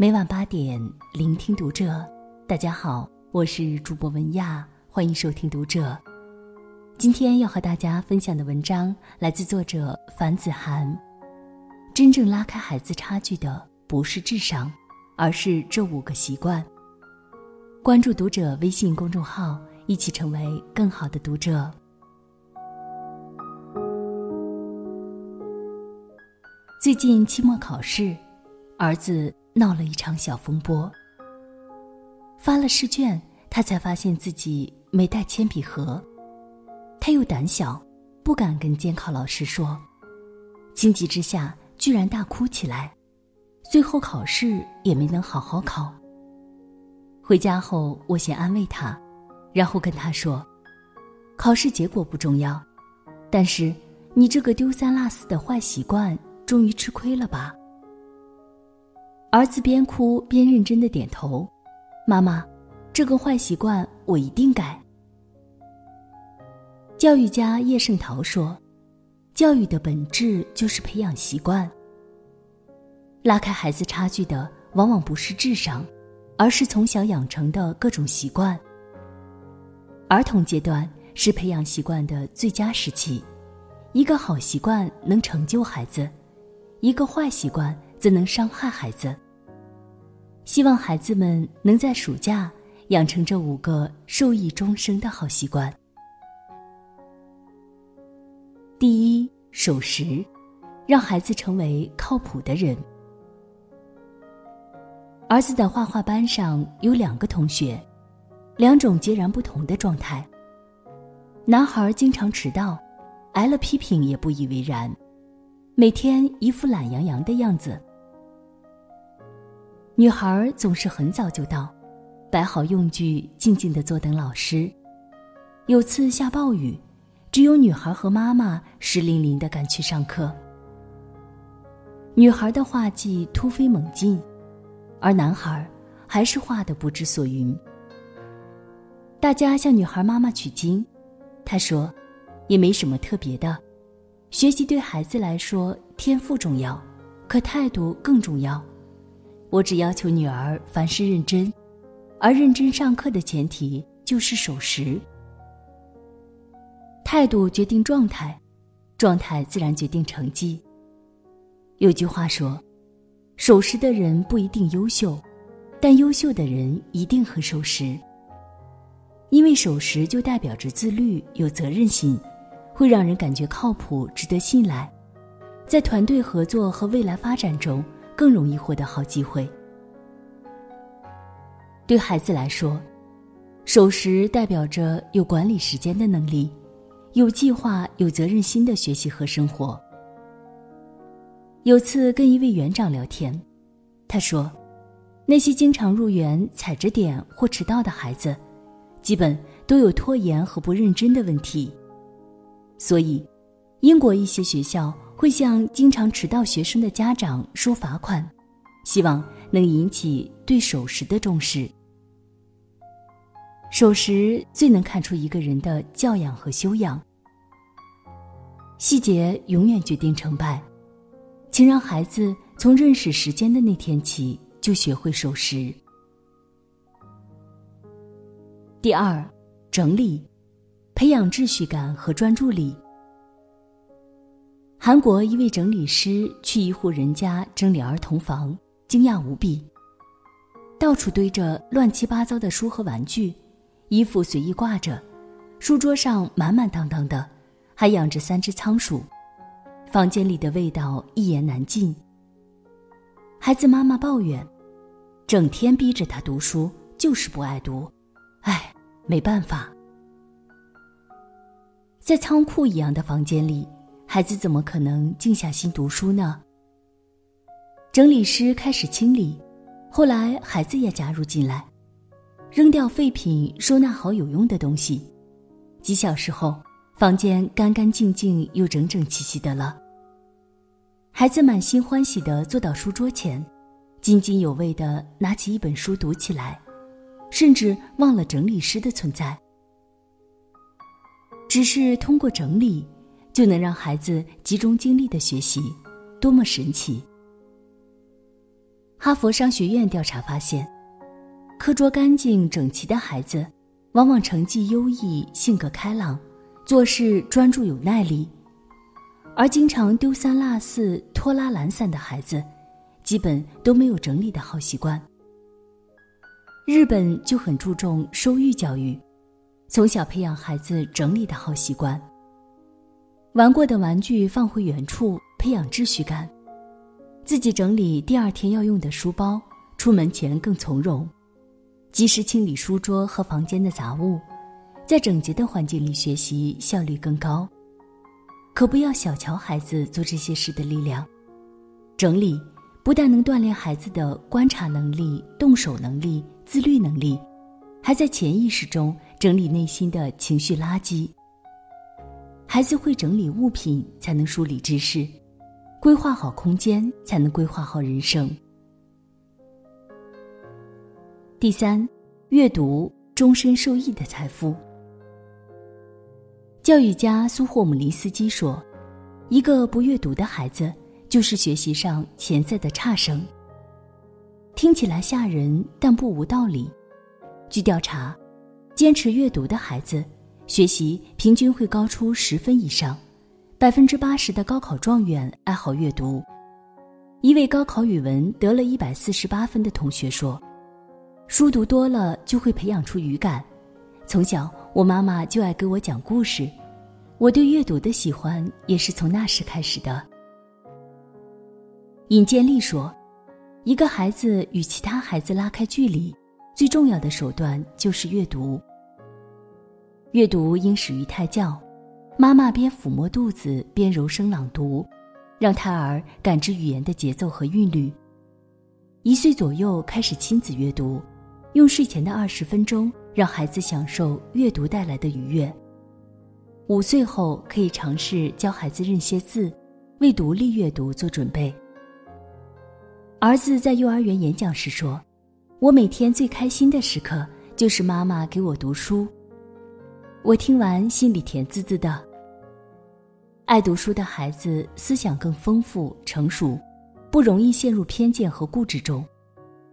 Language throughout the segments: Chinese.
每晚八点，聆听读者。大家好，我是主播文亚，欢迎收听读者。今天要和大家分享的文章来自作者樊子涵。真正拉开孩子差距的，不是智商，而是这五个习惯。关注读者微信公众号，一起成为更好的读者。最近期末考试，儿子。闹了一场小风波。发了试卷，他才发现自己没带铅笔盒，他又胆小，不敢跟监考老师说，情急之下居然大哭起来，最后考试也没能好好考。回家后，我先安慰他，然后跟他说：“考试结果不重要，但是你这个丢三落四的坏习惯，终于吃亏了吧？”儿子边哭边认真的点头：“妈妈，这个坏习惯我一定改。”教育家叶圣陶说：“教育的本质就是培养习惯。拉开孩子差距的，往往不是智商，而是从小养成的各种习惯。儿童阶段是培养习惯的最佳时期，一个好习惯能成就孩子，一个坏习惯。”则能伤害孩子。希望孩子们能在暑假养成这五个受益终生的好习惯。第一，守时，让孩子成为靠谱的人。儿子的画画班上有两个同学，两种截然不同的状态。男孩经常迟到，挨了批评也不以为然，每天一副懒洋洋的样子。女孩总是很早就到，摆好用具，静静的坐等老师。有次下暴雨，只有女孩和妈妈湿淋淋的赶去上课。女孩的画技突飞猛进，而男孩还是画的不知所云。大家向女孩妈妈取经，她说：“也没什么特别的，学习对孩子来说天赋重要，可态度更重要。”我只要求女儿凡事认真，而认真上课的前提就是守时。态度决定状态，状态自然决定成绩。有句话说：“守时的人不一定优秀，但优秀的人一定很守时。”因为守时就代表着自律、有责任心，会让人感觉靠谱、值得信赖，在团队合作和未来发展中。更容易获得好机会。对孩子来说，守时代表着有管理时间的能力，有计划、有责任心的学习和生活。有次跟一位园长聊天，他说，那些经常入园踩着点或迟到的孩子，基本都有拖延和不认真的问题。所以，英国一些学校。会向经常迟到学生的家长收罚款，希望能引起对守时的重视。守时最能看出一个人的教养和修养。细节永远决定成败，请让孩子从认识时间的那天起就学会守时。第二，整理，培养秩序感和专注力。韩国一位整理师去一户人家整理儿童房，惊讶无比。到处堆着乱七八糟的书和玩具，衣服随意挂着，书桌上满满当当的，还养着三只仓鼠。房间里的味道一言难尽。孩子妈妈抱怨，整天逼着他读书，就是不爱读。唉，没办法。在仓库一样的房间里。孩子怎么可能静下心读书呢？整理师开始清理，后来孩子也加入进来，扔掉废品，收纳好有用的东西。几小时后，房间干干净净又整整齐齐的了。孩子满心欢喜地坐到书桌前，津津有味地拿起一本书读起来，甚至忘了整理师的存在。只是通过整理。就能让孩子集中精力的学习，多么神奇！哈佛商学院调查发现，课桌干净整齐的孩子，往往成绩优异、性格开朗、做事专注有耐力；而经常丢三落四、拖拉懒散的孩子，基本都没有整理的好习惯。日本就很注重收育教育，从小培养孩子整理的好习惯。玩过的玩具放回原处，培养秩序感；自己整理第二天要用的书包，出门前更从容；及时清理书桌和房间的杂物，在整洁的环境里学习效率更高。可不要小瞧孩子做这些事的力量，整理。不但能锻炼孩子的观察能力、动手能力、自律能力，还在潜意识中整理内心的情绪垃圾。孩子会整理物品，才能梳理知识；规划好空间，才能规划好人生。第三，阅读终身受益的财富。教育家苏霍姆林斯基说：“一个不阅读的孩子。”就是学习上潜在的差生。听起来吓人，但不无道理。据调查，坚持阅读的孩子，学习平均会高出十分以上。百分之八十的高考状元爱好阅读。一位高考语文得了一百四十八分的同学说：“书读多了就会培养出语感。从小，我妈妈就爱给我讲故事，我对阅读的喜欢也是从那时开始的。”尹建莉说：“一个孩子与其他孩子拉开距离，最重要的手段就是阅读。阅读应始于胎教，妈妈边抚摸肚子边柔声朗读，让胎儿感知语言的节奏和韵律。一岁左右开始亲子阅读，用睡前的二十分钟让孩子享受阅读带来的愉悦。五岁后可以尝试教孩子认些字，为独立阅读做准备。”儿子在幼儿园演讲时说：“我每天最开心的时刻就是妈妈给我读书。”我听完心里甜滋滋的。爱读书的孩子思想更丰富成熟，不容易陷入偏见和固执中；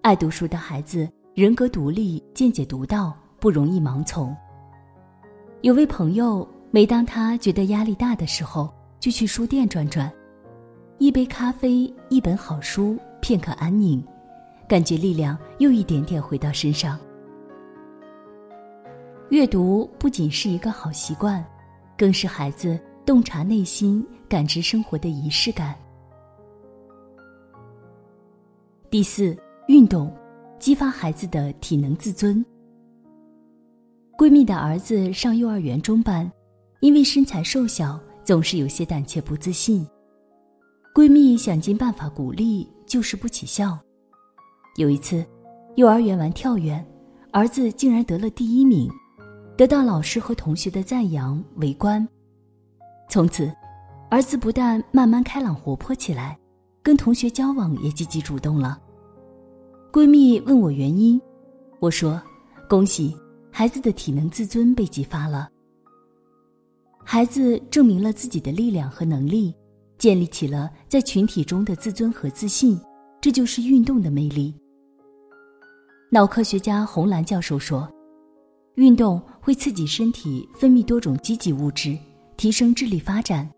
爱读书的孩子人格独立，见解独到，不容易盲从。有位朋友，每当他觉得压力大的时候，就去书店转转，一杯咖啡，一本好书。片刻安宁，感觉力量又一点点回到身上。阅读不仅是一个好习惯，更是孩子洞察内心、感知生活的仪式感。第四，运动激发孩子的体能自尊。闺蜜的儿子上幼儿园中班，因为身材瘦小，总是有些胆怯不自信。闺蜜想尽办法鼓励。就是不起效。有一次，幼儿园玩跳远，儿子竟然得了第一名，得到老师和同学的赞扬围观。从此，儿子不但慢慢开朗活泼起来，跟同学交往也积极主动了。闺蜜问我原因，我说：“恭喜，孩子的体能自尊被激发了。孩子证明了自己的力量和能力。”建立起了在群体中的自尊和自信，这就是运动的魅力。脑科学家洪兰教授说，运动会刺激身体分泌多种积极物质，提升智力发展。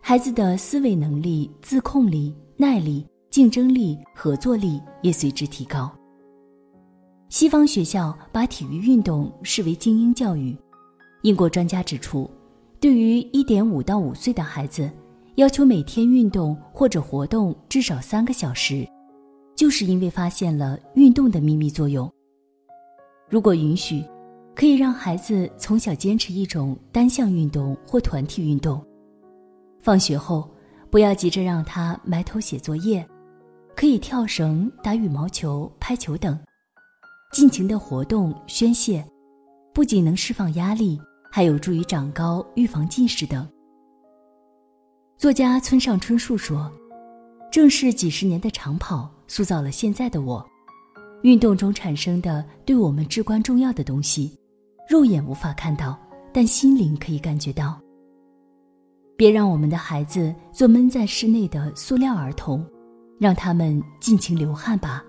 孩子的思维能力、自控力、耐力、竞争力、合作力也随之提高。西方学校把体育运动视为精英教育，英国专家指出，对于一点五到五岁的孩子。要求每天运动或者活动至少三个小时，就是因为发现了运动的秘密作用。如果允许，可以让孩子从小坚持一种单项运动或团体运动。放学后，不要急着让他埋头写作业，可以跳绳、打羽毛球、拍球等，尽情的活动宣泄，不仅能释放压力，还有助于长高、预防近视等。作家村上春树说：“正是几十年的长跑塑造了现在的我。运动中产生的对我们至关重要的东西，肉眼无法看到，但心灵可以感觉到。别让我们的孩子做闷在室内的塑料儿童，让他们尽情流汗吧。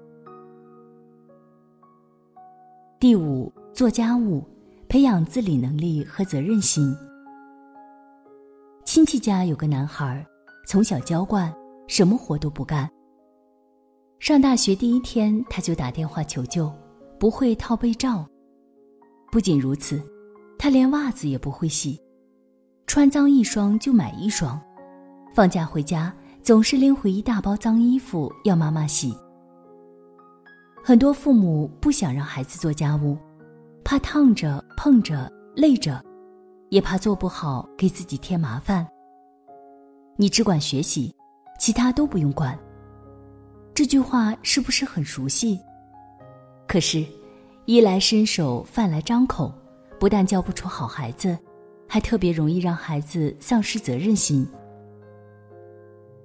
第五，做家务，培养自理能力和责任心。亲戚家有个男孩，从小娇惯，什么活都不干。上大学第一天，他就打电话求救，不会套被罩。不仅如此，他连袜子也不会洗，穿脏一双就买一双，放假回家总是拎回一大包脏衣服要妈妈洗。很多父母不想让孩子做家务，怕烫着、碰着、累着，也怕做不好给自己添麻烦。你只管学习，其他都不用管。这句话是不是很熟悉？可是，衣来伸手，饭来张口，不但教不出好孩子，还特别容易让孩子丧失责任心。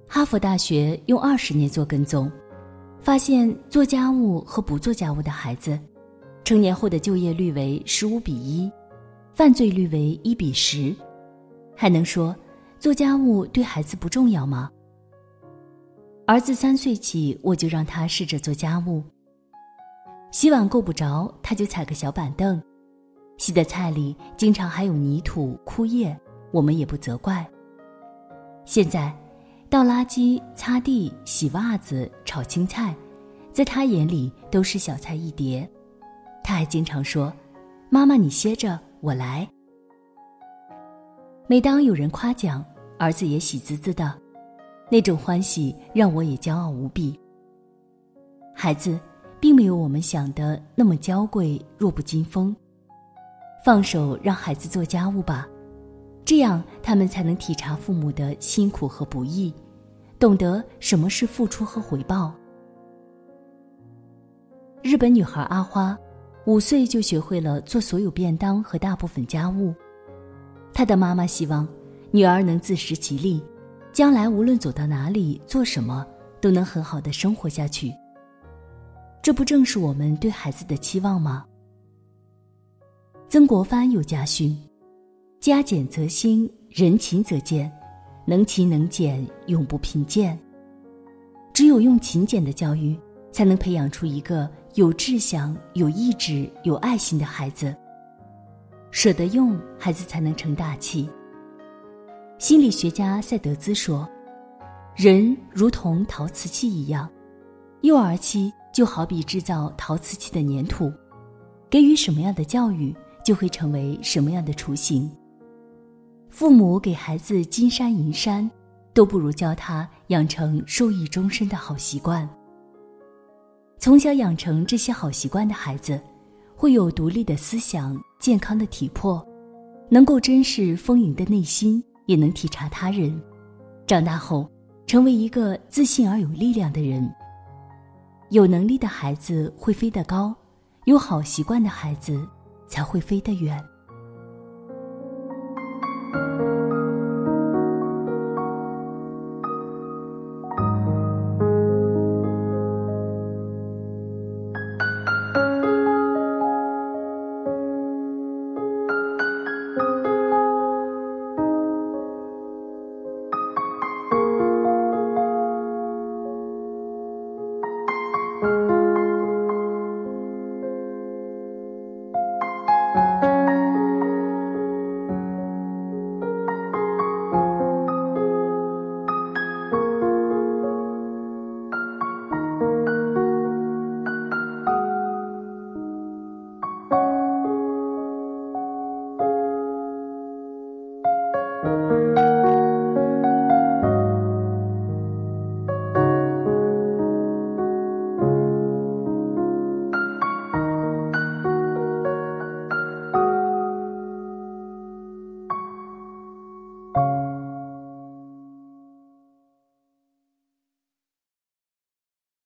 哈佛大学用二十年做跟踪。发现做家务和不做家务的孩子，成年后的就业率为十五比一，犯罪率为一比十，还能说做家务对孩子不重要吗？儿子三岁起，我就让他试着做家务。洗碗够不着，他就踩个小板凳；洗的菜里经常还有泥土、枯叶，我们也不责怪。现在。倒垃圾、擦地、洗袜子、炒青菜，在他眼里都是小菜一碟。他还经常说：“妈妈，你歇着，我来。”每当有人夸奖，儿子也喜滋滋的，那种欢喜让我也骄傲无比。孩子，并没有我们想的那么娇贵、弱不禁风。放手让孩子做家务吧。这样，他们才能体察父母的辛苦和不易，懂得什么是付出和回报。日本女孩阿花，五岁就学会了做所有便当和大部分家务。她的妈妈希望女儿能自食其力，将来无论走到哪里、做什么，都能很好的生活下去。这不正是我们对孩子的期望吗？曾国藩有家训。家俭则兴，人勤则健，能勤能俭，永不贫贱。只有用勤俭的教育，才能培养出一个有志向、有意志、有爱心的孩子。舍得用，孩子才能成大器。心理学家赛德兹说：“人如同陶瓷器一样，幼儿期就好比制造陶瓷器的粘土，给予什么样的教育，就会成为什么样的雏形。”父母给孩子金山银山，都不如教他养成受益终身的好习惯。从小养成这些好习惯的孩子，会有独立的思想、健康的体魄，能够珍视丰盈的内心，也能体察他人。长大后，成为一个自信而有力量的人。有能力的孩子会飞得高，有好习惯的孩子才会飞得远。